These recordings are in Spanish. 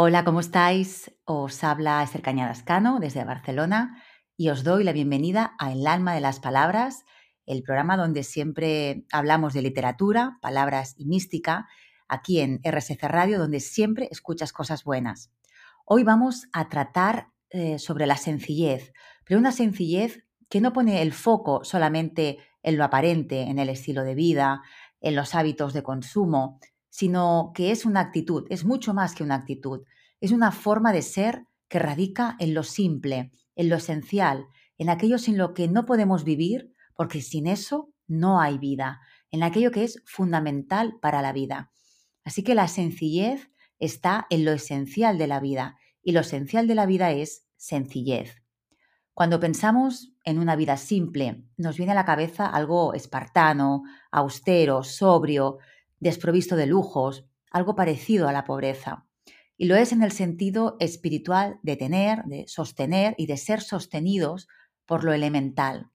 Hola, ¿cómo estáis? Os habla Esther Cañadascano desde Barcelona y os doy la bienvenida a El alma de las palabras, el programa donde siempre hablamos de literatura, palabras y mística, aquí en RSC Radio, donde siempre escuchas cosas buenas. Hoy vamos a tratar eh, sobre la sencillez, pero una sencillez que no pone el foco solamente en lo aparente, en el estilo de vida, en los hábitos de consumo, sino que es una actitud, es mucho más que una actitud, es una forma de ser que radica en lo simple, en lo esencial, en aquello sin lo que no podemos vivir, porque sin eso no hay vida, en aquello que es fundamental para la vida. Así que la sencillez está en lo esencial de la vida, y lo esencial de la vida es sencillez. Cuando pensamos en una vida simple, nos viene a la cabeza algo espartano, austero, sobrio, desprovisto de lujos, algo parecido a la pobreza. Y lo es en el sentido espiritual de tener, de sostener y de ser sostenidos por lo elemental.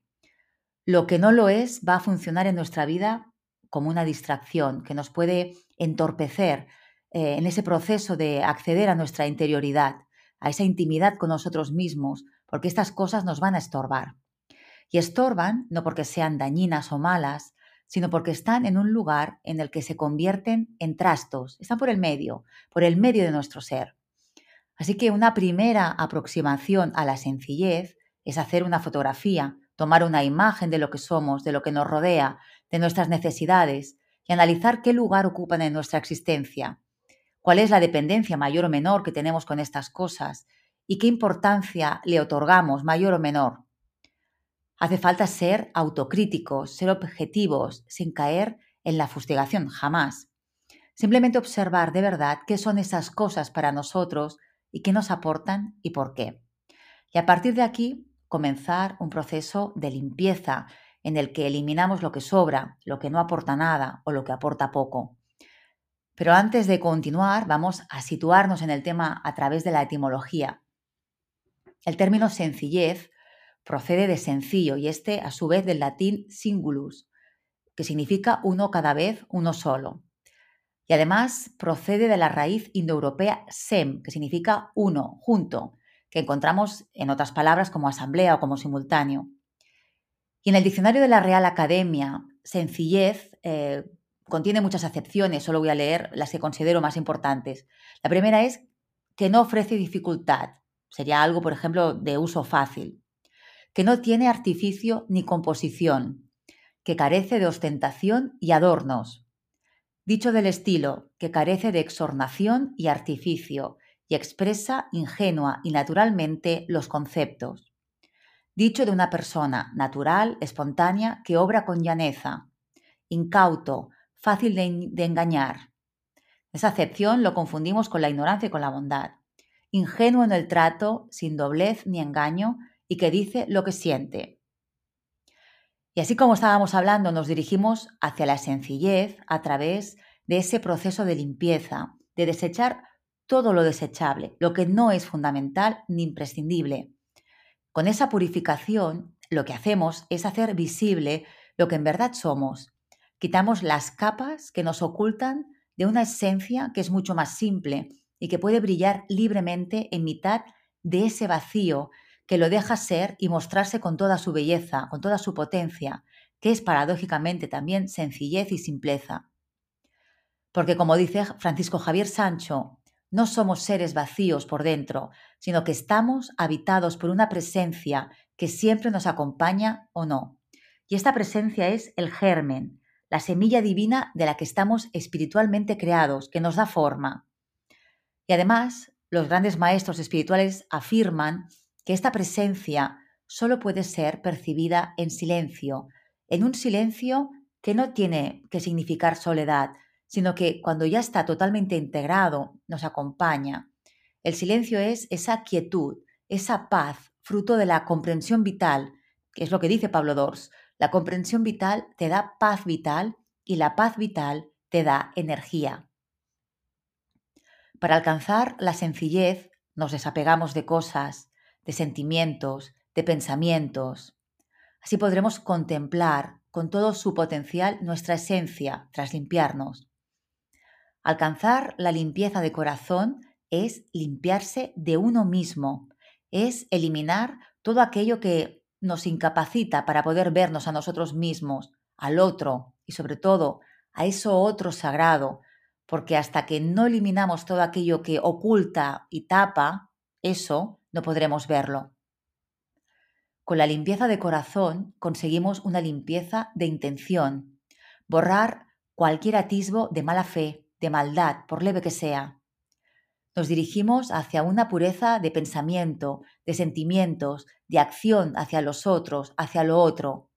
Lo que no lo es va a funcionar en nuestra vida como una distracción que nos puede entorpecer eh, en ese proceso de acceder a nuestra interioridad, a esa intimidad con nosotros mismos, porque estas cosas nos van a estorbar. Y estorban no porque sean dañinas o malas, sino porque están en un lugar en el que se convierten en trastos, están por el medio, por el medio de nuestro ser. Así que una primera aproximación a la sencillez es hacer una fotografía, tomar una imagen de lo que somos, de lo que nos rodea, de nuestras necesidades y analizar qué lugar ocupan en nuestra existencia, cuál es la dependencia mayor o menor que tenemos con estas cosas y qué importancia le otorgamos mayor o menor. Hace falta ser autocríticos, ser objetivos, sin caer en la fustigación, jamás. Simplemente observar de verdad qué son esas cosas para nosotros y qué nos aportan y por qué. Y a partir de aquí, comenzar un proceso de limpieza en el que eliminamos lo que sobra, lo que no aporta nada o lo que aporta poco. Pero antes de continuar, vamos a situarnos en el tema a través de la etimología. El término sencillez procede de sencillo y este a su vez del latín singulus, que significa uno cada vez, uno solo. Y además procede de la raíz indoeuropea sem, que significa uno, junto, que encontramos en otras palabras como asamblea o como simultáneo. Y en el diccionario de la Real Academia, sencillez eh, contiene muchas acepciones, solo voy a leer las que considero más importantes. La primera es que no ofrece dificultad, sería algo, por ejemplo, de uso fácil que no tiene artificio ni composición, que carece de ostentación y adornos. Dicho del estilo, que carece de exornación y artificio, y expresa ingenua y naturalmente los conceptos. Dicho de una persona natural, espontánea, que obra con llaneza, incauto, fácil de, de engañar. Esa acepción lo confundimos con la ignorancia y con la bondad. Ingenuo en el trato, sin doblez ni engaño, y que dice lo que siente. Y así como estábamos hablando, nos dirigimos hacia la sencillez a través de ese proceso de limpieza, de desechar todo lo desechable, lo que no es fundamental ni imprescindible. Con esa purificación, lo que hacemos es hacer visible lo que en verdad somos. Quitamos las capas que nos ocultan de una esencia que es mucho más simple y que puede brillar libremente en mitad de ese vacío que lo deja ser y mostrarse con toda su belleza, con toda su potencia, que es paradójicamente también sencillez y simpleza. Porque como dice Francisco Javier Sancho, no somos seres vacíos por dentro, sino que estamos habitados por una presencia que siempre nos acompaña o no. Y esta presencia es el germen, la semilla divina de la que estamos espiritualmente creados, que nos da forma. Y además, los grandes maestros espirituales afirman que esta presencia solo puede ser percibida en silencio, en un silencio que no tiene que significar soledad, sino que cuando ya está totalmente integrado nos acompaña. El silencio es esa quietud, esa paz, fruto de la comprensión vital, que es lo que dice Pablo Dors. La comprensión vital te da paz vital y la paz vital te da energía. Para alcanzar la sencillez nos desapegamos de cosas, de sentimientos, de pensamientos. Así podremos contemplar con todo su potencial nuestra esencia tras limpiarnos. Alcanzar la limpieza de corazón es limpiarse de uno mismo, es eliminar todo aquello que nos incapacita para poder vernos a nosotros mismos, al otro y sobre todo a eso otro sagrado, porque hasta que no eliminamos todo aquello que oculta y tapa eso, no podremos verlo. Con la limpieza de corazón conseguimos una limpieza de intención, borrar cualquier atisbo de mala fe, de maldad, por leve que sea. Nos dirigimos hacia una pureza de pensamiento, de sentimientos, de acción hacia los otros, hacia lo otro.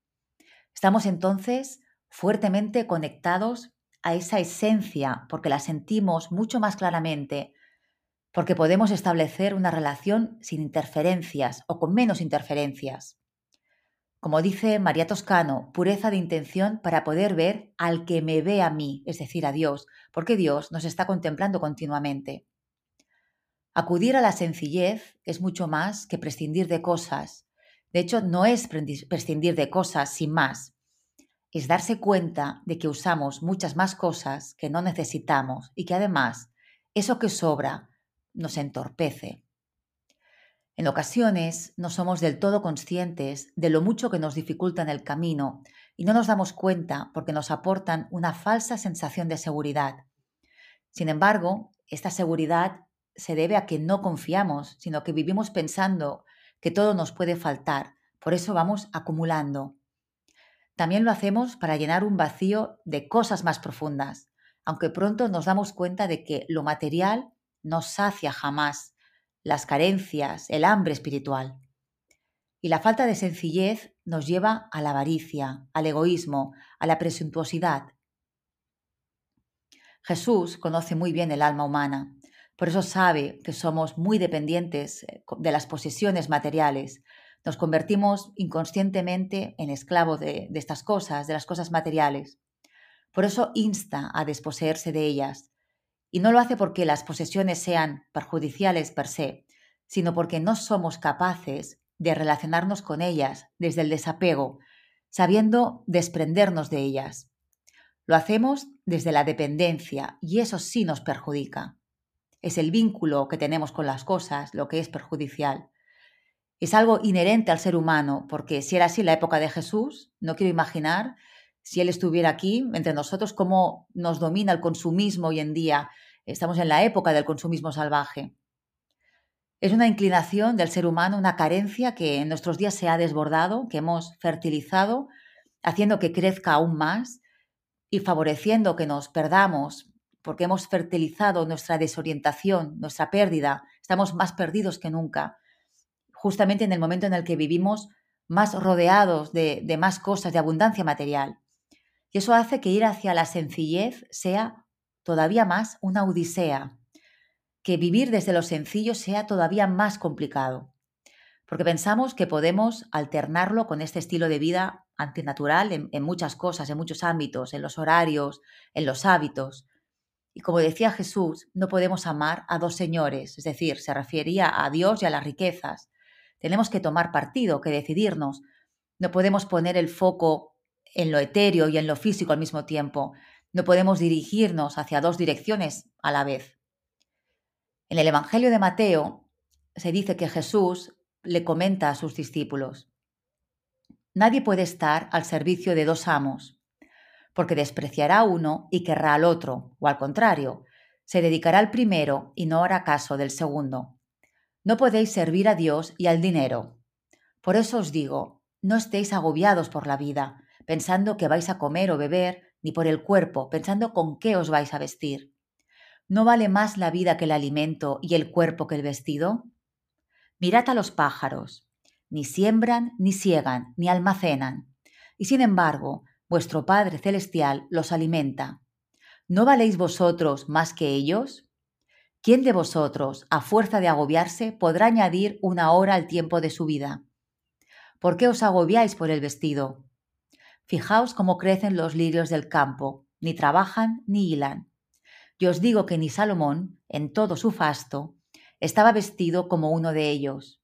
Estamos entonces fuertemente conectados a esa esencia porque la sentimos mucho más claramente, porque podemos establecer una relación sin interferencias o con menos interferencias. Como dice María Toscano, pureza de intención para poder ver al que me ve a mí, es decir, a Dios, porque Dios nos está contemplando continuamente. Acudir a la sencillez es mucho más que prescindir de cosas. De hecho, no es prescindir de cosas sin más, es darse cuenta de que usamos muchas más cosas que no necesitamos y que además eso que sobra nos entorpece. En ocasiones no somos del todo conscientes de lo mucho que nos dificulta en el camino y no nos damos cuenta porque nos aportan una falsa sensación de seguridad. Sin embargo, esta seguridad se debe a que no confiamos, sino que vivimos pensando que todo nos puede faltar. Por eso vamos acumulando. También lo hacemos para llenar un vacío de cosas más profundas, aunque pronto nos damos cuenta de que lo material no sacia jamás las carencias, el hambre espiritual. Y la falta de sencillez nos lleva a la avaricia, al egoísmo, a la presuntuosidad. Jesús conoce muy bien el alma humana, por eso sabe que somos muy dependientes eh, de las posesiones materiales, nos convertimos inconscientemente en esclavos de, estas cosas, de las cosas materiales. Por eso insta a desposeerse de ellas. Y no lo hace porque las posesiones sean perjudiciales per se, sino porque no somos capaces de relacionarnos con ellas desde el desapego, sabiendo desprendernos de ellas. Lo hacemos desde la dependencia y eso sí nos perjudica. Es el vínculo que tenemos con las cosas lo que es perjudicial es algo inherente al ser humano, porque si era así en la época de Jesús, no quiero imaginar si Él estuviera aquí entre nosotros, cómo nos domina el consumismo hoy en día. Estamos en la época del consumismo salvaje. Es una inclinación del ser humano, una carencia que en nuestros días se ha desbordado, que hemos fertilizado, haciendo que crezca aún más y favoreciendo que nos perdamos, porque hemos fertilizado nuestra desorientación, nuestra pérdida. Estamos más perdidos que nunca justamente en el momento en el que vivimos más rodeados de, más cosas, de abundancia material. Y eso hace que ir hacia la sencillez sea todavía más una odisea, que vivir desde lo sencillo sea todavía más complicado, porque pensamos que podemos alternarlo con este estilo de vida antinatural en, en muchas cosas, en muchos ámbitos, en los horarios, en los hábitos. Y como decía Jesús, no podemos amar a dos señores, es decir, se refería a Dios y a las riquezas. Tenemos que tomar partido, que decidirnos. No podemos poner el foco en lo etéreo y en lo físico al mismo tiempo. No podemos dirigirnos hacia dos direcciones a la vez. En el Evangelio de Mateo se dice que Jesús le comenta a sus discípulos, Nadie puede estar al servicio de dos amos, porque despreciará uno y querrá al otro, o al contrario, se dedicará al primero y no hará caso del segundo. No podéis servir a Dios y al dinero. Por eso os digo, no estéis agobiados por la vida, pensando que vais a comer o beber, ni por el cuerpo, pensando con qué os vais a vestir. ¿No vale más la vida que el alimento y el cuerpo que el vestido? Mirad a los pájaros. Ni siembran, ni ciegan, ni almacenan. Y sin embargo, vuestro Padre Celestial los alimenta. ¿No valéis vosotros más que ellos? ¿Quién de vosotros, a fuerza de agobiarse, podrá añadir una hora al tiempo de su vida? ¿Por qué os agobiáis por el vestido? Fijaos cómo crecen los lirios del campo, ni trabajan ni hilan. Yo os digo que ni Salomón, en todo su fasto, estaba vestido como uno de ellos.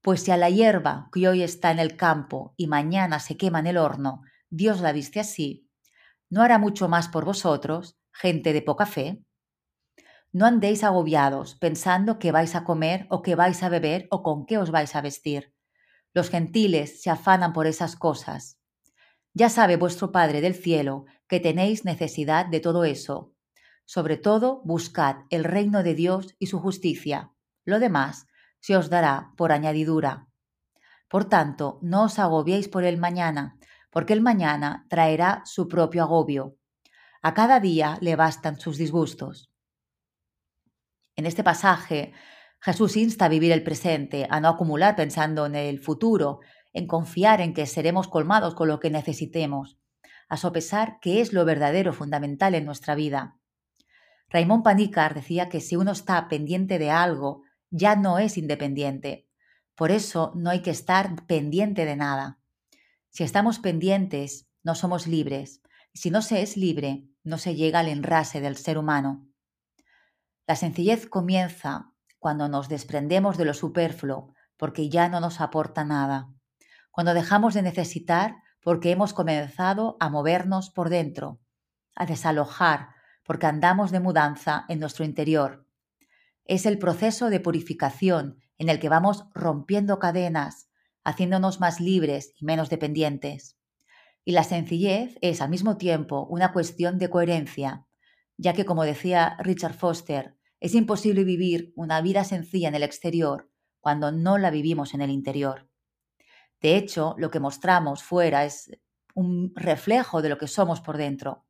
Pues si a la hierba que hoy está en el campo y mañana se quema en el horno, Dios la viste así, ¿no hará mucho más por vosotros, gente de poca fe? no andéis agobiados pensando que vais a comer o que vais a beber o con qué os vais a vestir. Los gentiles se afanan por esas cosas. Ya sabe vuestro Padre del cielo que tenéis necesidad de todo eso. Sobre todo, buscad el reino de Dios y su justicia. Lo demás se os dará por añadidura. Por tanto, no os agobiéis por el mañana, porque el mañana traerá su propio agobio. A cada día le bastan sus disgustos. En este pasaje, Jesús insta a vivir el presente, a no acumular pensando en el futuro, en confiar en que seremos colmados con lo que necesitemos, a sopesar qué es lo verdadero fundamental en nuestra vida. Raymond Panícar decía que si uno está pendiente de algo, ya no es independiente. Por eso no hay que estar pendiente de nada. Si estamos pendientes, no somos libres. Si no se es libre, no se llega al enrase del ser humano. La sencillez comienza cuando nos desprendemos de lo superfluo, porque ya no nos aporta nada. Cuando dejamos de necesitar, porque hemos comenzado a movernos por dentro, a desalojar, porque andamos de mudanza en nuestro interior. Es el proceso de purificación en el que vamos rompiendo cadenas, haciéndonos más libres y menos dependientes. Y la sencillez es al mismo tiempo una cuestión de coherencia, ya que, como decía Richard Foster, es imposible vivir una vida sencilla en el exterior cuando no la vivimos en el interior. De hecho, lo que mostramos fuera es un reflejo de lo que somos por dentro.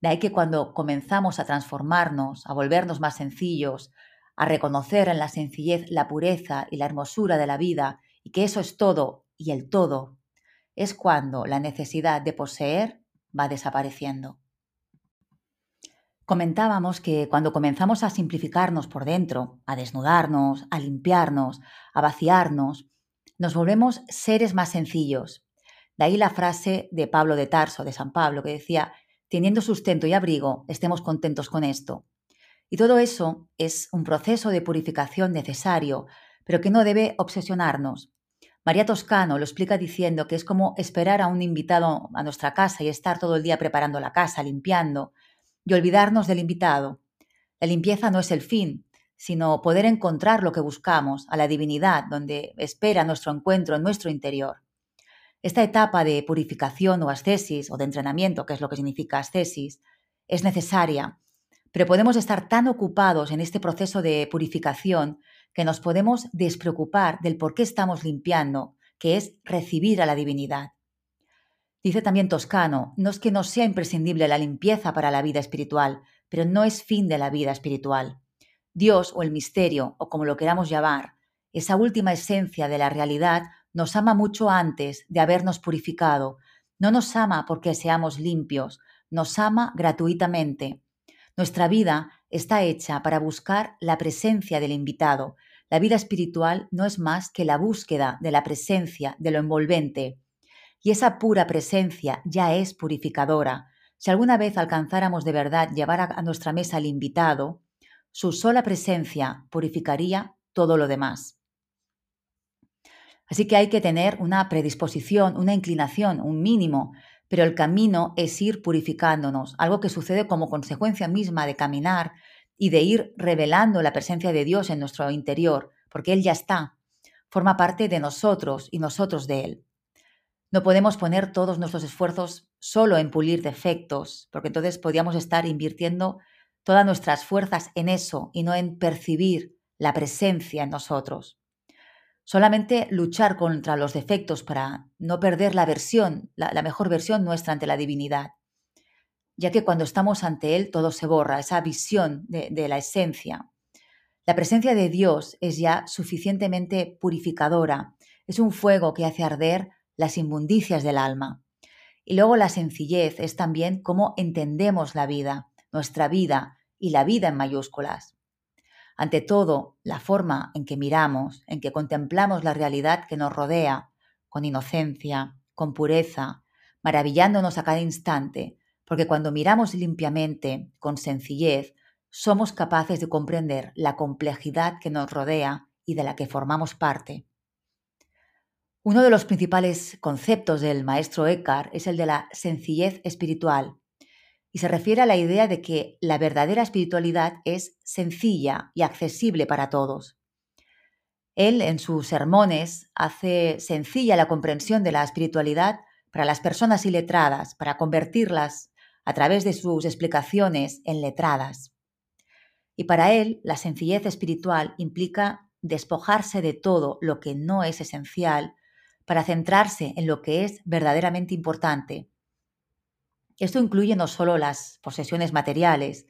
De ahí que cuando comenzamos a transformarnos, a volvernos más sencillos, a reconocer en la sencillez la pureza y la hermosura de la vida y que eso es todo y el todo, es cuando la necesidad de poseer va desapareciendo. Comentábamos que cuando comenzamos a simplificarnos por dentro, a desnudarnos, a limpiarnos, a vaciarnos, nos volvemos seres más sencillos. De ahí la frase de Pablo de Tarso, de San Pablo, que decía, teniendo sustento y abrigo, estemos contentos con esto. Y todo eso es un proceso de purificación necesario, pero que no debe obsesionarnos. María Toscano lo explica diciendo que es como esperar a un invitado a nuestra casa y estar todo el día preparando la casa, limpiando, y olvidarnos del invitado. La limpieza no es el fin, sino poder encontrar lo que buscamos, a la divinidad, donde espera nuestro encuentro en nuestro interior. Esta etapa de purificación o ascesis, o de entrenamiento, que es lo que significa ascesis, es necesaria, pero podemos estar tan ocupados en este proceso de purificación que nos podemos despreocupar del por qué estamos limpiando, que es recibir a la divinidad. Dice también Toscano, no es que no sea imprescindible la limpieza para la vida espiritual, pero no es fin de la vida espiritual. Dios o el misterio, o como lo queramos llamar, esa última esencia de la realidad, nos ama mucho antes de habernos purificado. No nos ama porque seamos limpios, nos ama gratuitamente. Nuestra vida está hecha para buscar la presencia del invitado. La vida espiritual no es más que la búsqueda de la presencia, de lo envolvente. Y esa pura presencia ya es purificadora. Si alguna vez alcanzáramos de verdad llevar a nuestra mesa al invitado, su sola presencia purificaría todo lo demás. Así que hay que tener una predisposición, una inclinación, un mínimo pero el camino es ir purificándonos, algo que sucede como consecuencia misma de caminar y de ir revelando la presencia de Dios en nuestro interior, porque Él ya está, forma parte de nosotros y nosotros de Él. No podemos poner todos nuestros esfuerzos solo en pulir defectos, porque entonces podríamos estar invirtiendo todas nuestras fuerzas en eso y no en percibir la presencia en nosotros. Solamente luchar contra los defectos para no perder la versión, la, mejor versión nuestra ante la divinidad, ya que cuando estamos ante Él todo se borra, esa visión de, de la esencia. La presencia de Dios es ya suficientemente purificadora, es un fuego que hace arder las inmundicias del alma. Y luego la sencillez es también cómo entendemos la vida, nuestra vida y la vida en mayúsculas. Ante todo, la forma en que miramos, en que contemplamos la realidad que nos rodea, con inocencia, con pureza, maravillándonos a cada instante, porque cuando miramos limpiamente, con sencillez, somos capaces de comprender la complejidad que nos rodea y de la que formamos parte. Uno de los principales conceptos del maestro Eckhart es el de la sencillez espiritual, y se refiere a la idea de que la verdadera espiritualidad es sencilla y accesible para todos. Él en sus sermones hace sencilla la comprensión de la espiritualidad para las personas iletradas, para convertirlas a través de sus explicaciones en letradas. Y para él, la sencillez espiritual implica despojarse de todo lo que no es esencial para centrarse en lo que es verdaderamente importante. Esto incluye no solo las posesiones materiales,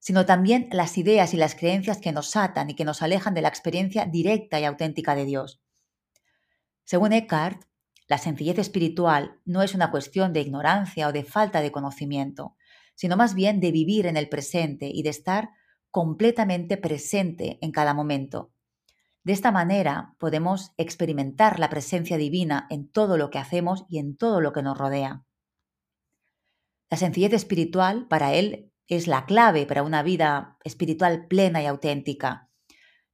sino también las ideas y las creencias que nos atan y que nos alejan de la experiencia directa y auténtica de Dios. Según Eckhart, la sencillez espiritual no es una cuestión de ignorancia o de falta de conocimiento, sino más bien de vivir en el presente y de estar completamente presente en cada momento. De esta manera podemos experimentar la presencia divina en todo lo que hacemos y en todo lo que nos rodea. La sencillez espiritual para él es la clave para una vida espiritual plena y auténtica.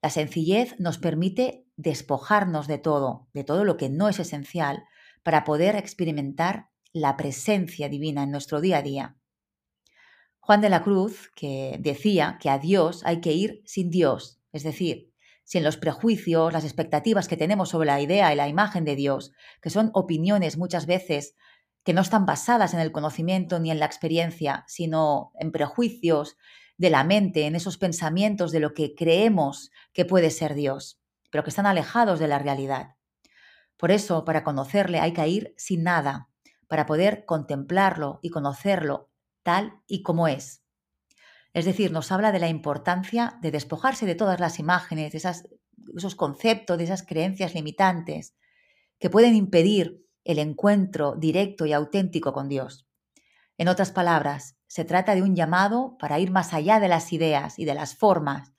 La sencillez nos permite despojarnos de todo, de todo lo que no es esencial, para poder experimentar la presencia divina en nuestro día a día. Juan de la Cruz, que decía que a Dios hay que ir sin Dios, es decir, sin los prejuicios, las expectativas que tenemos sobre la idea y la imagen de Dios, que son opiniones muchas veces que no están basadas en el conocimiento ni en la experiencia, sino en prejuicios de la mente, en esos pensamientos de lo que creemos que puede ser Dios, pero que están alejados de la realidad. Por eso, para conocerle hay que ir sin nada, para poder contemplarlo y conocerlo tal y como es. Es decir, nos habla de la importancia de despojarse de todas las imágenes, de esos conceptos, de esas creencias limitantes que pueden impedir el encuentro directo y auténtico con Dios. En otras palabras, se trata de un llamado para ir más allá de las ideas y de las formas,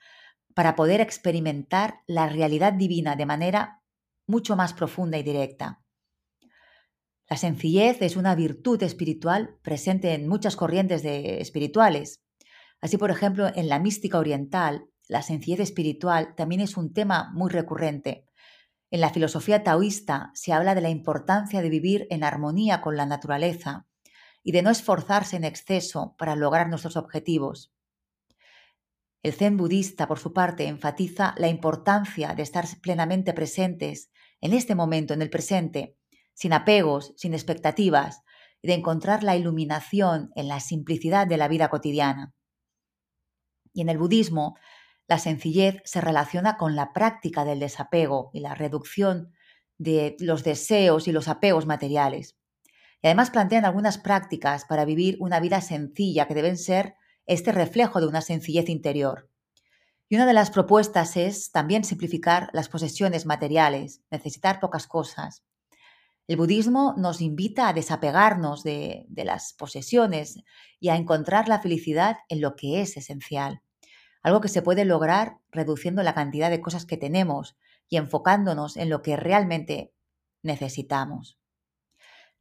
para poder experimentar la realidad divina de manera mucho más profunda y directa. La sencillez es una virtud espiritual presente en muchas corrientes de espirituales. Así, por ejemplo, en la mística oriental, la sencillez espiritual también es un tema muy recurrente, en la filosofía taoísta se habla de la importancia de vivir en armonía con la naturaleza y de no esforzarse en exceso para lograr nuestros objetivos. El zen budista, por su parte, enfatiza la importancia de estar plenamente presentes en este momento, en el presente, sin apegos, sin expectativas, y de encontrar la iluminación en la simplicidad de la vida cotidiana. Y en el budismo la sencillez se relaciona con la práctica del desapego y la reducción de los deseos y los apegos materiales. Y además plantean algunas prácticas para vivir una vida sencilla que deben ser este reflejo de una sencillez interior. Y una de las propuestas es también simplificar las posesiones materiales, necesitar pocas cosas. El budismo nos invita a desapegarnos de, de las posesiones y a encontrar la felicidad en lo que es esencial algo que se puede lograr reduciendo la cantidad de cosas que tenemos y enfocándonos en lo que realmente necesitamos.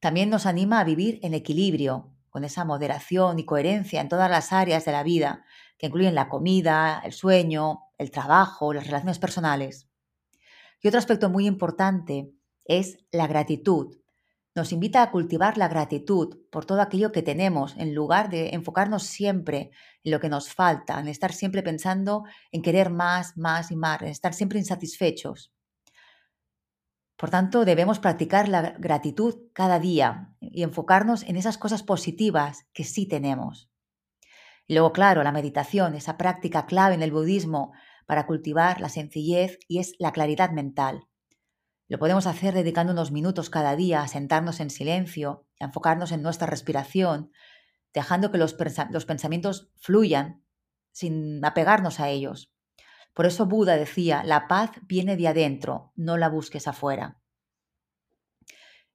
También nos anima a vivir en equilibrio, con esa moderación y coherencia en todas las áreas de la vida, que incluyen la comida, el sueño, el trabajo, las relaciones personales. Y otro aspecto muy importante es la gratitud, nos invita a cultivar la gratitud por todo aquello que tenemos, en lugar de enfocarnos siempre en lo que nos falta, en estar siempre pensando en querer más, más y más, en estar siempre insatisfechos. Por tanto, debemos practicar la gratitud cada día y enfocarnos en esas cosas positivas que sí tenemos. Y luego, claro, la meditación, esa práctica clave en el budismo para cultivar la sencillez y es la claridad mental. Lo podemos hacer dedicando unos minutos cada día a sentarnos en silencio, a enfocarnos en nuestra respiración, dejando que los, los pensamientos fluyan sin apegarnos a ellos. Por eso Buda decía, la paz viene de adentro, no la busques afuera.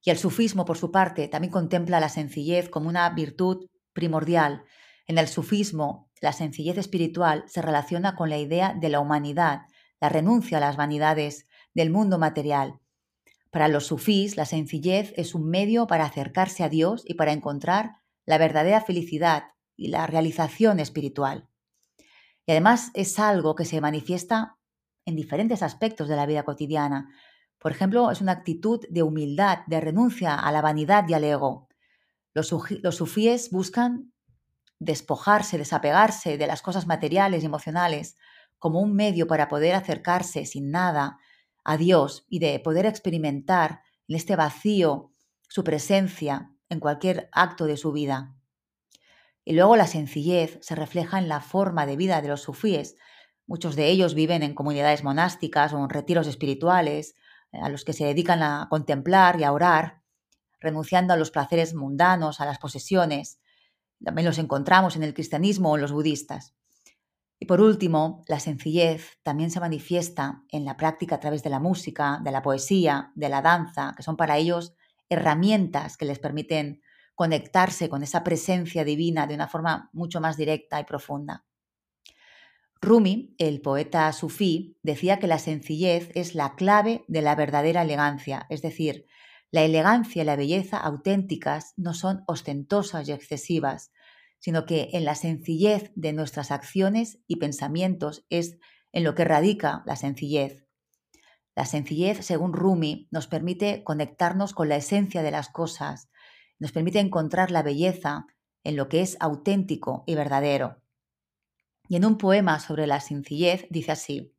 Y el sufismo, por su parte, también contempla la sencillez como una virtud primordial. En el sufismo, la sencillez espiritual se relaciona con la idea de la humanidad, la renuncia a las vanidades del mundo material para los sufís, la sencillez es un medio para acercarse a Dios y para encontrar la verdadera felicidad y la realización espiritual. Y además es algo que se manifiesta en diferentes aspectos de la vida cotidiana. Por ejemplo, es una actitud de humildad, de renuncia a la vanidad y al ego. Los, los sufíes buscan despojarse, desapegarse de las cosas materiales y emocionales como un medio para poder acercarse sin nada a Dios y de poder experimentar en este vacío su presencia en cualquier acto de su vida. Y luego la sencillez se refleja en la forma de vida de los sufíes. Muchos de ellos viven en comunidades monásticas o en retiros espirituales, eh, a los que se dedican a contemplar y a orar, renunciando a los placeres mundanos, a las posesiones. También los encontramos en el cristianismo o en los budistas. Y por último, la sencillez también se manifiesta en la práctica a través de la música, de la poesía, de la danza, que son para ellos herramientas que les permiten conectarse con esa presencia divina de una forma mucho más directa y profunda. Rumi, el poeta sufí, decía que la sencillez es la clave de la verdadera elegancia, es decir, la elegancia y la belleza auténticas no son ostentosas y excesivas, sino que en la sencillez de nuestras acciones y pensamientos es en lo que radica la sencillez. La sencillez, según Rumi, nos permite conectarnos con la esencia de las cosas, nos permite encontrar la belleza en lo que es auténtico y verdadero. Y en un poema sobre la sencillez dice así,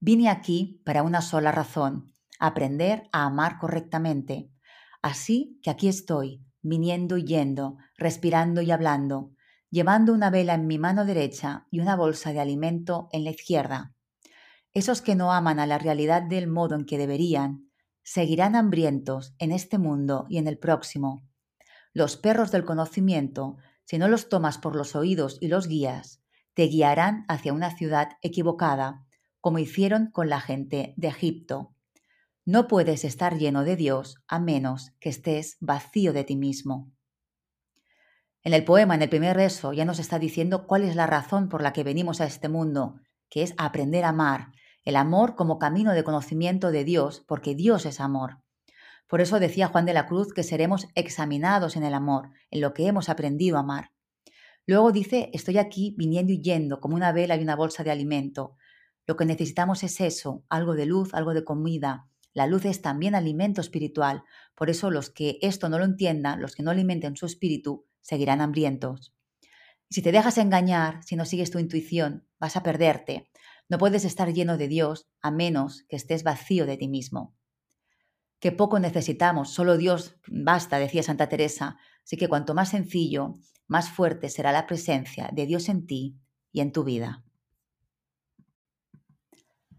vine aquí para una sola razón, aprender a amar correctamente. Así que aquí estoy, viniendo y yendo, respirando y hablando, llevando una vela en mi mano derecha y una bolsa de alimento en la izquierda. Esos que no aman a la realidad del modo en que deberían, seguirán hambrientos en este mundo y en el próximo. Los perros del conocimiento, si no los tomas por los oídos y los guías, te guiarán hacia una ciudad equivocada, como hicieron con la gente de Egipto. No puedes estar lleno de Dios a menos que estés vacío de ti mismo. En el poema, en el primer verso, ya nos está diciendo cuál es la razón por la que venimos a este mundo, que es aprender a amar, el amor como camino de conocimiento de Dios, porque Dios es amor. Por eso decía Juan de la Cruz que seremos examinados en el amor, en lo que hemos aprendido a amar. Luego dice, estoy aquí viniendo y yendo como una vela y una bolsa de alimento. Lo que necesitamos es eso, algo de luz, algo de comida. La luz es también alimento espiritual. Por eso los que esto no lo entiendan, los que no alimenten su espíritu, seguirán hambrientos. Si te dejas engañar, si no sigues tu intuición, vas a perderte. No puedes estar lleno de Dios a menos que estés vacío de ti mismo que poco necesitamos, solo Dios basta, decía Santa Teresa. Así que cuanto más sencillo, más fuerte será la presencia de Dios en ti y en tu vida.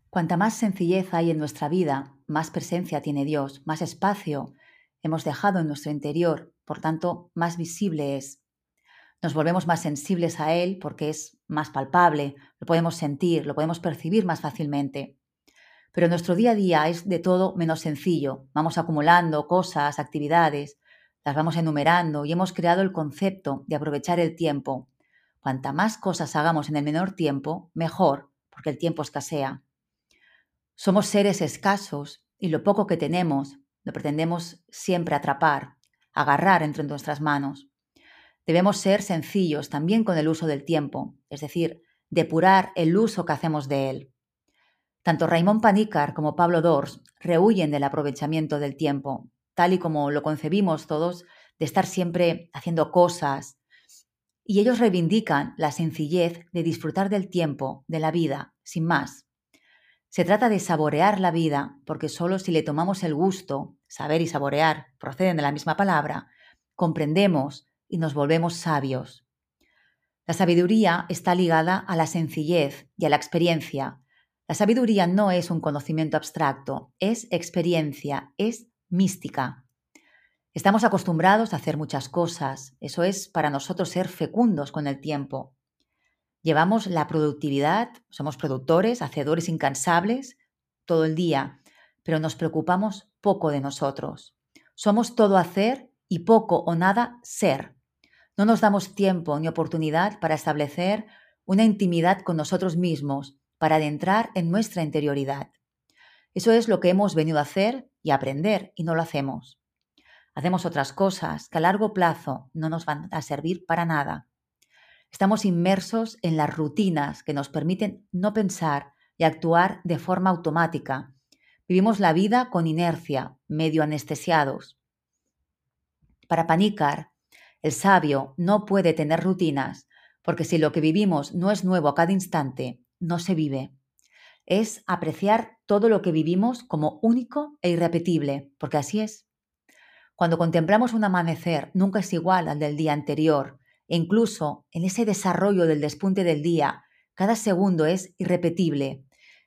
Cuanta más sencillez hay en nuestra vida, más presencia tiene Dios, más espacio hemos dejado en nuestro interior, por tanto, más visible es. Nos volvemos más sensibles a Él porque es más palpable, lo podemos sentir, lo podemos percibir más fácilmente. Pero nuestro día a día es de todo menos sencillo. Vamos acumulando cosas, actividades, las vamos enumerando y hemos creado el concepto de aprovechar el tiempo. Cuanta más cosas hagamos en el menor tiempo, mejor, porque el tiempo escasea. Somos seres escasos y lo poco que tenemos lo pretendemos siempre atrapar, agarrar entre nuestras manos. Debemos ser sencillos también con el uso del tiempo, es decir, depurar el uso que hacemos de él. Tanto Raymond Panícar como Pablo Dors rehuyen del aprovechamiento del tiempo, tal y como lo concebimos todos, de estar siempre haciendo cosas. Y ellos reivindican la sencillez de disfrutar del tiempo, de la vida, sin más. Se trata de saborear la vida, porque solo si le tomamos el gusto, saber y saborear proceden de la misma palabra, comprendemos y nos volvemos sabios. La sabiduría está ligada a la sencillez y a la experiencia, la sabiduría no es un conocimiento abstracto, es experiencia, es mística. Estamos acostumbrados a hacer muchas cosas, eso es para nosotros ser fecundos con el tiempo. Llevamos la productividad, somos productores, hacedores incansables todo el día, pero nos preocupamos poco de nosotros. Somos todo hacer y poco o nada ser. No nos damos tiempo ni oportunidad para establecer una intimidad con nosotros mismos para adentrar en nuestra interioridad. Eso es lo que hemos venido a hacer y aprender y no lo hacemos. Hacemos otras cosas que a largo plazo no nos van a servir para nada. Estamos inmersos en las rutinas que nos permiten no pensar y actuar de forma automática. Vivimos la vida con inercia, medio anestesiados. Para Panícar, El sabio no puede tener rutinas, porque si lo que vivimos no es nuevo a cada instante, no se vive. Es apreciar todo lo que vivimos como único e irrepetible, porque así es. Cuando contemplamos un amanecer, nunca es igual al del día anterior, e incluso en ese desarrollo del despunte del día, cada segundo es irrepetible.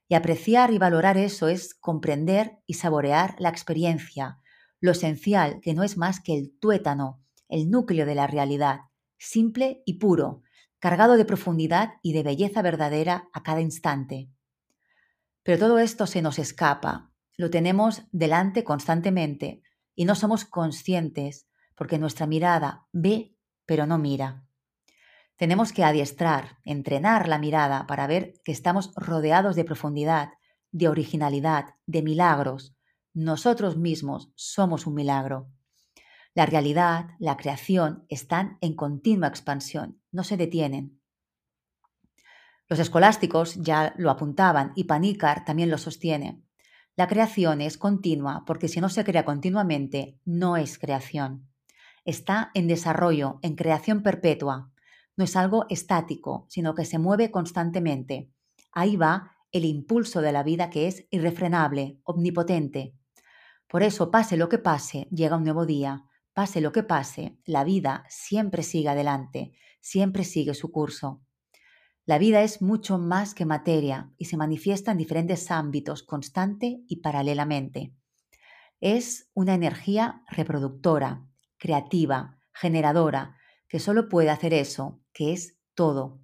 Y apreciar y valorar eso es comprender y saborear la experiencia, lo esencial que no es más que el tuétano, el núcleo de la realidad, simple y puro, cargado de profundidad y de belleza verdadera a cada instante. Pero todo esto se nos escapa, lo tenemos delante constantemente y no somos conscientes porque nuestra mirada ve pero no mira. Tenemos que adiestrar, entrenar la mirada para ver que estamos rodeados de profundidad, de originalidad, de milagros. Nosotros mismos somos un milagro. La realidad, la creación están en continua expansión, no se detienen. Los escolásticos ya lo apuntaban y Panícar también lo sostiene. La creación es continua porque si no se crea continuamente, no es creación. Está en desarrollo, en creación perpetua. No es algo estático, sino que se mueve constantemente. Ahí va el impulso de la vida que es irrefrenable, omnipotente. Por eso, pase lo que pase, llega un nuevo día, Pase lo que pase, la vida siempre sigue adelante, siempre sigue su curso. La vida es mucho más que materia y se manifiesta en diferentes ámbitos constante y paralelamente. Es una energía reproductora, creativa, generadora, que solo puede hacer eso, que es todo.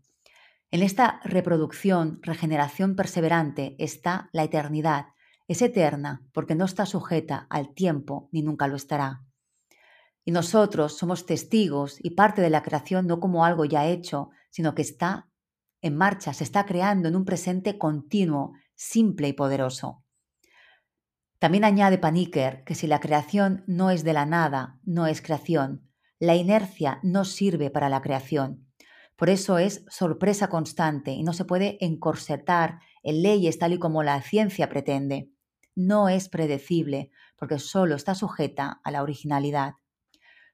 En esta reproducción, regeneración perseverante está la eternidad. Es eterna porque no está sujeta al tiempo ni nunca lo estará. Y nosotros somos testigos y parte de la creación no como algo ya hecho, sino que está en marcha, se está creando en un presente continuo, simple y poderoso. También añade Paniker que si la creación no es de la nada, no es creación. La inercia no sirve para la creación. Por eso es sorpresa constante y no se puede encorsetar en leyes tal y como la ciencia pretende. No es predecible porque solo está sujeta a la originalidad.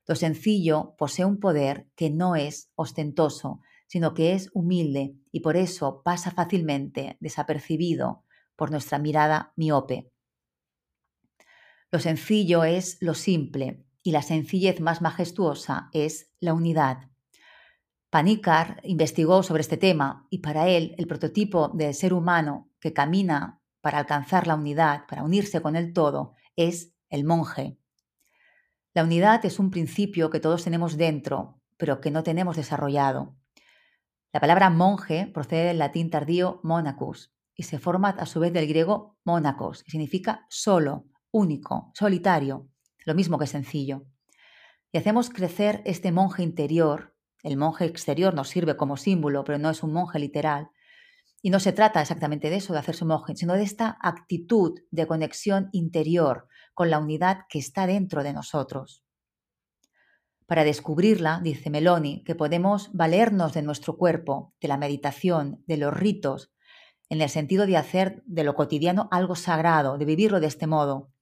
Lo sencillo posee un poder que no es ostentoso, sino que es humilde y por eso pasa fácilmente desapercibido por nuestra mirada miope. Lo sencillo es lo simple y la sencillez más majestuosa es la unidad. Panikar investigó sobre este tema y para él el prototipo del ser humano que camina para alcanzar la unidad, para unirse con el todo, es el monje. La unidad es un principio que todos tenemos dentro, pero que no tenemos desarrollado. La palabra monje procede del latín tardío monacus y se forma a su vez del griego monacos, que significa solo, único, solitario, lo mismo que sencillo. Y hacemos crecer este monje interior, el monje exterior nos sirve como símbolo, pero no es un monje literal, y no se trata exactamente de eso, de hacerse monje, sino de esta actitud de conexión interior con la unidad que está dentro de nosotros. Para descubrirla, dice Meloni, que podemos valernos de nuestro cuerpo, de la meditación, de los ritos, en el sentido de hacer de lo cotidiano algo sagrado, de vivirlo de este modo.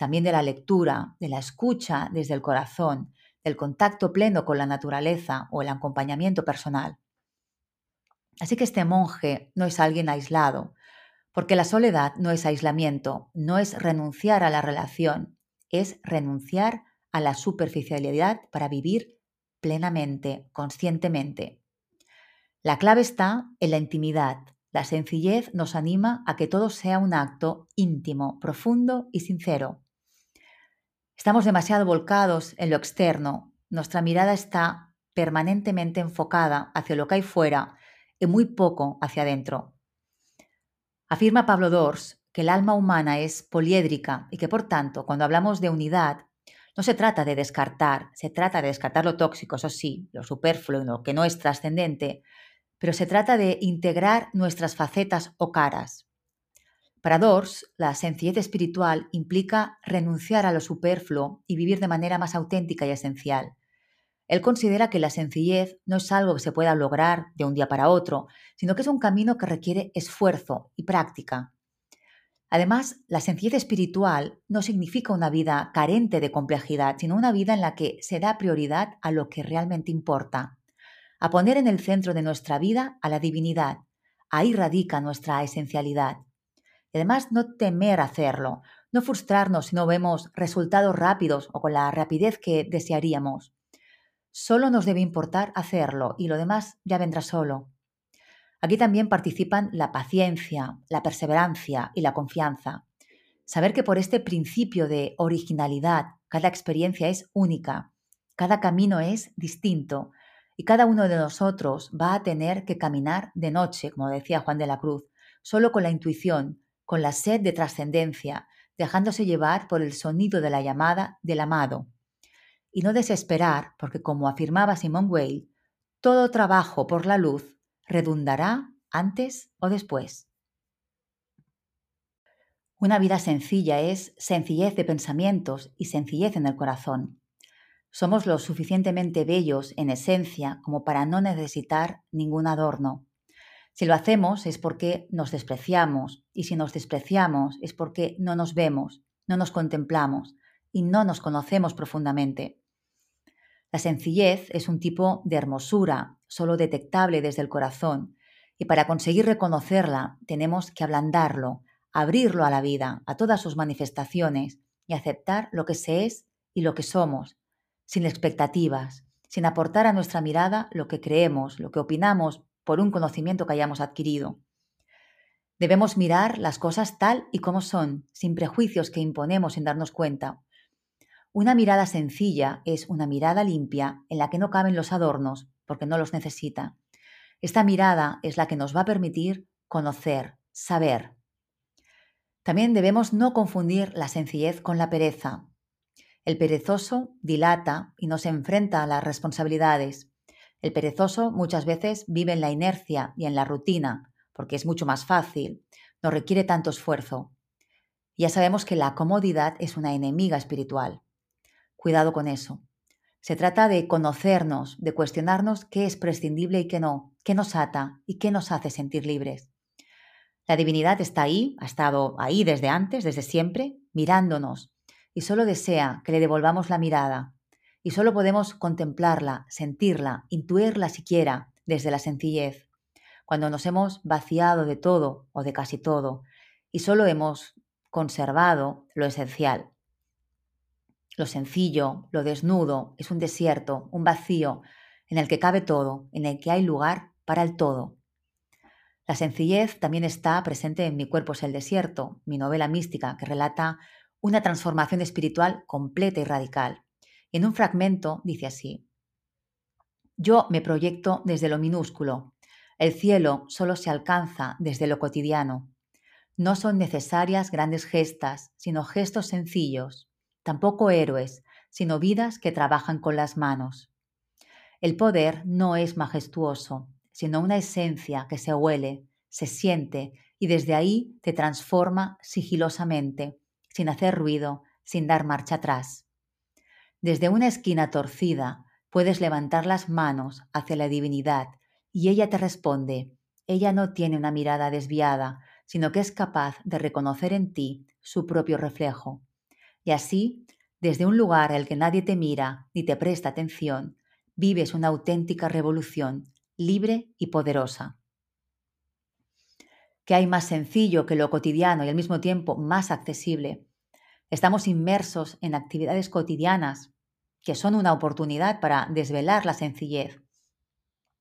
También de la lectura, de la escucha desde el corazón, del contacto pleno con la naturaleza o el acompañamiento personal. Así que este monje no es alguien aislado, porque la soledad no es aislamiento, no es renunciar a la relación, es renunciar a la superficialidad para vivir plenamente, conscientemente. La clave está en la intimidad. La sencillez nos anima a que todo sea un acto íntimo, profundo y sincero. Estamos demasiado volcados en lo externo. Nuestra mirada está permanentemente enfocada hacia lo que hay fuera y muy poco hacia adentro. Afirma Pablo Dors que el alma humana es poliédrica y que por tanto, cuando hablamos de unidad, no se trata de descartar, se trata de descartar lo tóxico, eso sí, lo superfluo, lo que no es trascendente, pero se trata de integrar nuestras facetas o caras. Para Dors, la sencillez espiritual implica renunciar a lo superfluo y vivir de manera más auténtica y esencial. Él considera que la sencillez no es algo que se pueda lograr de un día para otro, sino que es un camino que requiere esfuerzo y práctica. Además, la sencillez espiritual no significa una vida carente de complejidad, sino una vida en la que se da prioridad a lo que realmente importa, a poner en el centro de nuestra vida a la divinidad. Ahí radica nuestra esencialidad. Y además, no temer hacerlo, no frustrarnos si no vemos resultados rápidos o con la rapidez que desearíamos. Solo nos debe importar hacerlo y lo demás ya vendrá solo. Aquí también participan la paciencia, la perseverancia y la confianza. Saber que por este principio de originalidad cada experiencia es única, cada camino es distinto y cada uno de nosotros va a tener que caminar de noche, como decía Juan de la Cruz, solo con la intuición, con la sed de trascendencia, dejándose llevar por el sonido de la llamada del amado. Y no desesperar, porque como afirmaba Simone Weil, todo trabajo por la luz redundará antes o después. Una vida sencilla es sencillez de pensamientos y sencillez en el corazón. Somos lo suficientemente bellos en esencia como para no necesitar ningún adorno. Si lo hacemos es porque nos despreciamos y si nos despreciamos es porque no nos vemos, no nos contemplamos y no nos conocemos profundamente. La sencillez es un tipo de hermosura solo detectable desde el corazón, y para conseguir reconocerla tenemos que ablandarlo, abrirlo a la vida, a todas sus manifestaciones, y aceptar lo que se es y lo que somos, sin expectativas, sin aportar a nuestra mirada lo que creemos, lo que opinamos por un conocimiento que hayamos adquirido. Debemos mirar las cosas tal y como son, sin prejuicios que imponemos sin darnos cuenta, una mirada sencilla es una mirada limpia en la que no caben los adornos porque no los necesita. Esta mirada es la que nos va a permitir conocer, saber. También debemos no confundir la sencillez con la pereza. El perezoso dilata y no se enfrenta a las responsabilidades. El perezoso muchas veces vive en la inercia y en la rutina, porque es mucho más fácil, no requiere tanto esfuerzo. Ya sabemos que la comodidad es una enemiga espiritual. Cuidado con eso. Se trata de conocernos, de cuestionarnos qué es prescindible y qué no, qué nos ata y qué nos hace sentir libres. La divinidad está ahí, ha estado ahí desde antes, desde siempre, mirándonos, y solo desea que le devolvamos la mirada, y solo podemos contemplarla, sentirla, intuirla siquiera desde la sencillez, cuando nos hemos vaciado de todo o de casi todo, y solo hemos conservado lo esencial. Lo sencillo, lo desnudo, es un desierto, un vacío, en el que cabe todo, en el que hay lugar para el todo. La sencillez también está presente en Mi cuerpo es el desierto, mi novela mística que relata una transformación espiritual completa y radical. En un fragmento dice así, Yo me proyecto desde lo minúsculo, el cielo solo se alcanza desde lo cotidiano. No son necesarias grandes gestas, sino gestos sencillos, tampoco héroes, sino vidas que trabajan con las manos. El poder no es majestuoso, sino una esencia que se huele, se siente y desde ahí te transforma sigilosamente, sin hacer ruido, sin dar marcha atrás. Desde una esquina torcida puedes levantar las manos hacia la divinidad y ella te responde. Ella no tiene una mirada desviada, sino que es capaz de reconocer en ti su propio reflejo. Y así, desde un lugar al que nadie te mira ni te presta atención, vives una auténtica revolución, libre y poderosa. ¿Qué hay más sencillo que lo cotidiano y al mismo tiempo más accesible? Estamos inmersos en actividades cotidianas que son una oportunidad para desvelar la sencillez.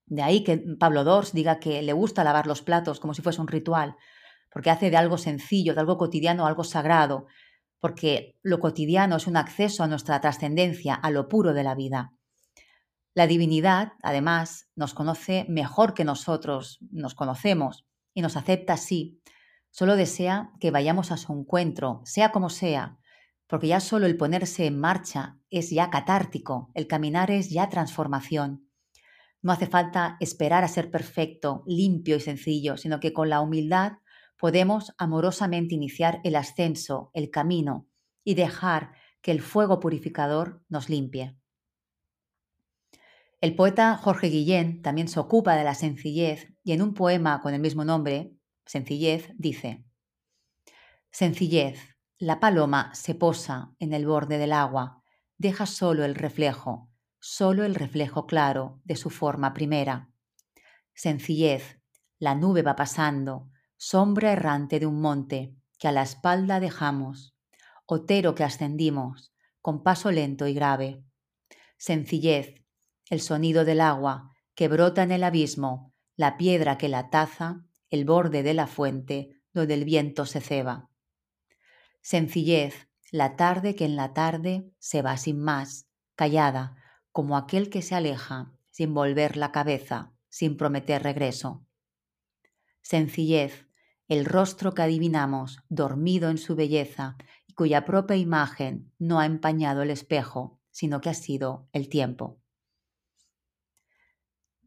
De ahí que Pablo Dors diga que le gusta lavar los platos como si fuese un ritual, porque hace de algo sencillo, de algo cotidiano, algo sagrado, porque lo cotidiano es un acceso a nuestra trascendencia, a lo puro de la vida. La divinidad, además, nos conoce mejor que nosotros nos conocemos y nos acepta así. Solo desea que vayamos a su encuentro, sea como sea, porque ya solo el ponerse en marcha es ya catártico, el caminar es ya transformación. No hace falta esperar a ser perfecto, limpio y sencillo, sino que con la humildad podemos amorosamente iniciar el ascenso, el camino y dejar que el fuego purificador nos limpie. El poeta Jorge Guillén también se ocupa de la sencillez y en un poema con el mismo nombre, Sencillez, dice, Sencillez. La paloma se posa en el borde del agua, deja solo el reflejo, solo el reflejo claro de su forma primera. Sencillez. La nube va pasando, sombra errante de un monte que a la espalda dejamos, otero que ascendimos, con paso lento y grave. Sencillez. El sonido del agua que brota en el abismo, la piedra que la taza, el borde de la fuente donde el viento se ceba. Sencillez, la tarde que en la tarde se va sin más, callada, como aquel que se aleja, sin volver la cabeza, sin prometer regreso. Sencillez, el rostro que adivinamos, dormido en su belleza, y cuya propia imagen no ha empañado el espejo, sino que ha sido el tiempo.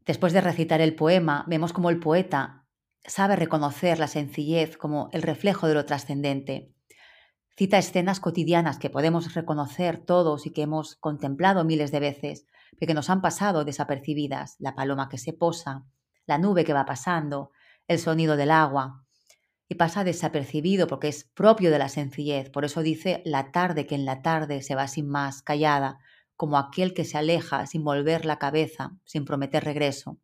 Después de recitar el poema, vemos como el poeta sabe reconocer la sencillez como el reflejo de lo trascendente, Cita escenas cotidianas que podemos reconocer todos y que hemos contemplado miles de veces, pero que nos han pasado desapercibidas. La paloma que se posa, la nube que va pasando, el sonido del agua. Y pasa desapercibido porque es propio de la sencillez. Por eso dice la tarde que en la tarde se va sin más, callada, como aquel que se aleja sin volver la cabeza, sin prometer regreso.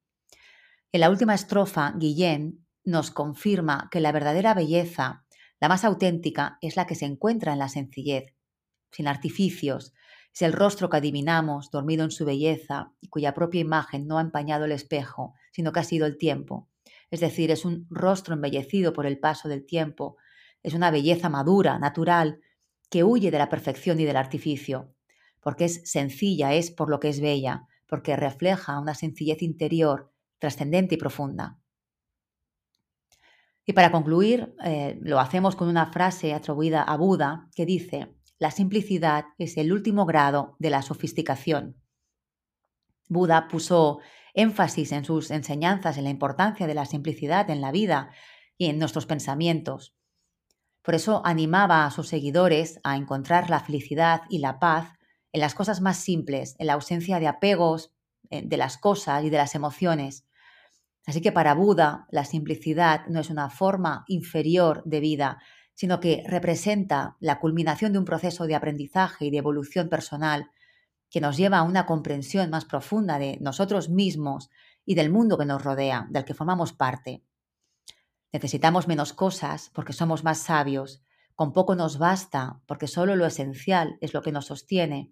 En la última estrofa, Guillén nos confirma que la verdadera belleza la más auténtica es la que se encuentra en la sencillez, sin artificios. Es el rostro que adivinamos, dormido en su belleza, cuya propia imagen no ha empañado el espejo, sino que ha sido el tiempo. Es decir, es un rostro embellecido por el paso del tiempo. Es una belleza madura, natural, que huye de la perfección y del artificio. Porque es sencilla, es por lo que es bella, porque refleja una sencillez interior, trascendente y profunda. Y para concluir, eh, lo hacemos con una frase atribuida a Buda que dice, la simplicidad es el último grado de la sofisticación. Buda puso énfasis en sus enseñanzas en la importancia de la simplicidad en la vida y en nuestros pensamientos. Por eso animaba a sus seguidores a encontrar la felicidad y la paz en las cosas más simples, en la ausencia de apegos eh, de las cosas y de las emociones. Así que para Buda la simplicidad no es una forma inferior de vida, sino que representa la culminación de un proceso de aprendizaje y de evolución personal que nos lleva a una comprensión más profunda de nosotros mismos y del mundo que nos rodea, del que formamos parte. Necesitamos menos cosas porque somos más sabios, con poco nos basta porque solo lo esencial es lo que nos sostiene.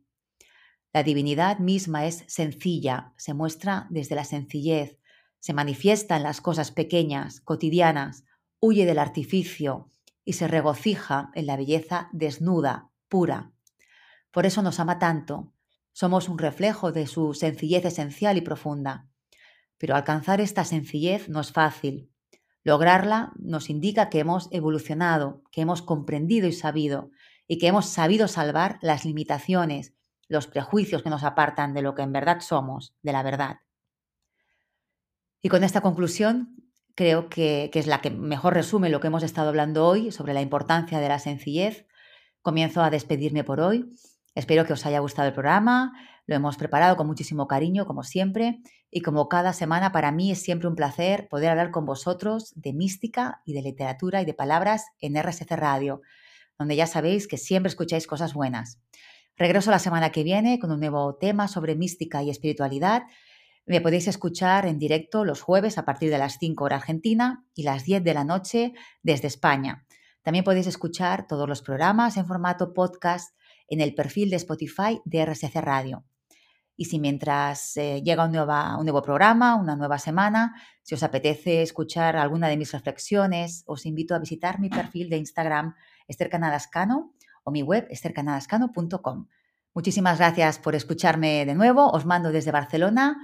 La divinidad misma es sencilla, se muestra desde la sencillez, se manifiesta en las cosas pequeñas, cotidianas, huye del artificio y se regocija en la belleza desnuda, pura. Por eso nos ama tanto. Somos un reflejo de su sencillez esencial y profunda. Pero alcanzar esta sencillez no es fácil. Lograrla nos indica que hemos evolucionado, que hemos comprendido y sabido, y que hemos sabido salvar las limitaciones, los prejuicios que nos apartan de lo que en verdad somos, de la verdad. Y con esta conclusión creo que, es la que mejor resume lo que hemos estado hablando hoy sobre la importancia de la sencillez. Comienzo a despedirme por hoy. Espero que os haya gustado el programa. Lo hemos preparado con muchísimo cariño, como siempre. Y como cada semana, para mí es siempre un placer poder hablar con vosotros de mística y de literatura y de palabras en RSC Radio, donde ya sabéis que siempre escucháis cosas buenas. Regreso la semana que viene con un nuevo tema sobre mística y espiritualidad me podéis escuchar en directo los jueves a partir de las 5 horas Argentina y las 10 de la noche desde España. También podéis escuchar todos los programas en formato podcast en el perfil de Spotify de RSC Radio. Y si mientras eh, llega un, un nuevo programa, una nueva semana, si os apetece escuchar alguna de mis reflexiones, os invito a visitar mi perfil de Instagram Esther Canadascano o mi web estercanadascano.com. Muchísimas gracias por escucharme de nuevo. Os mando desde Barcelona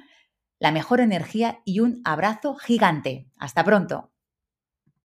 la mejor energía y un abrazo gigante. Hasta pronto.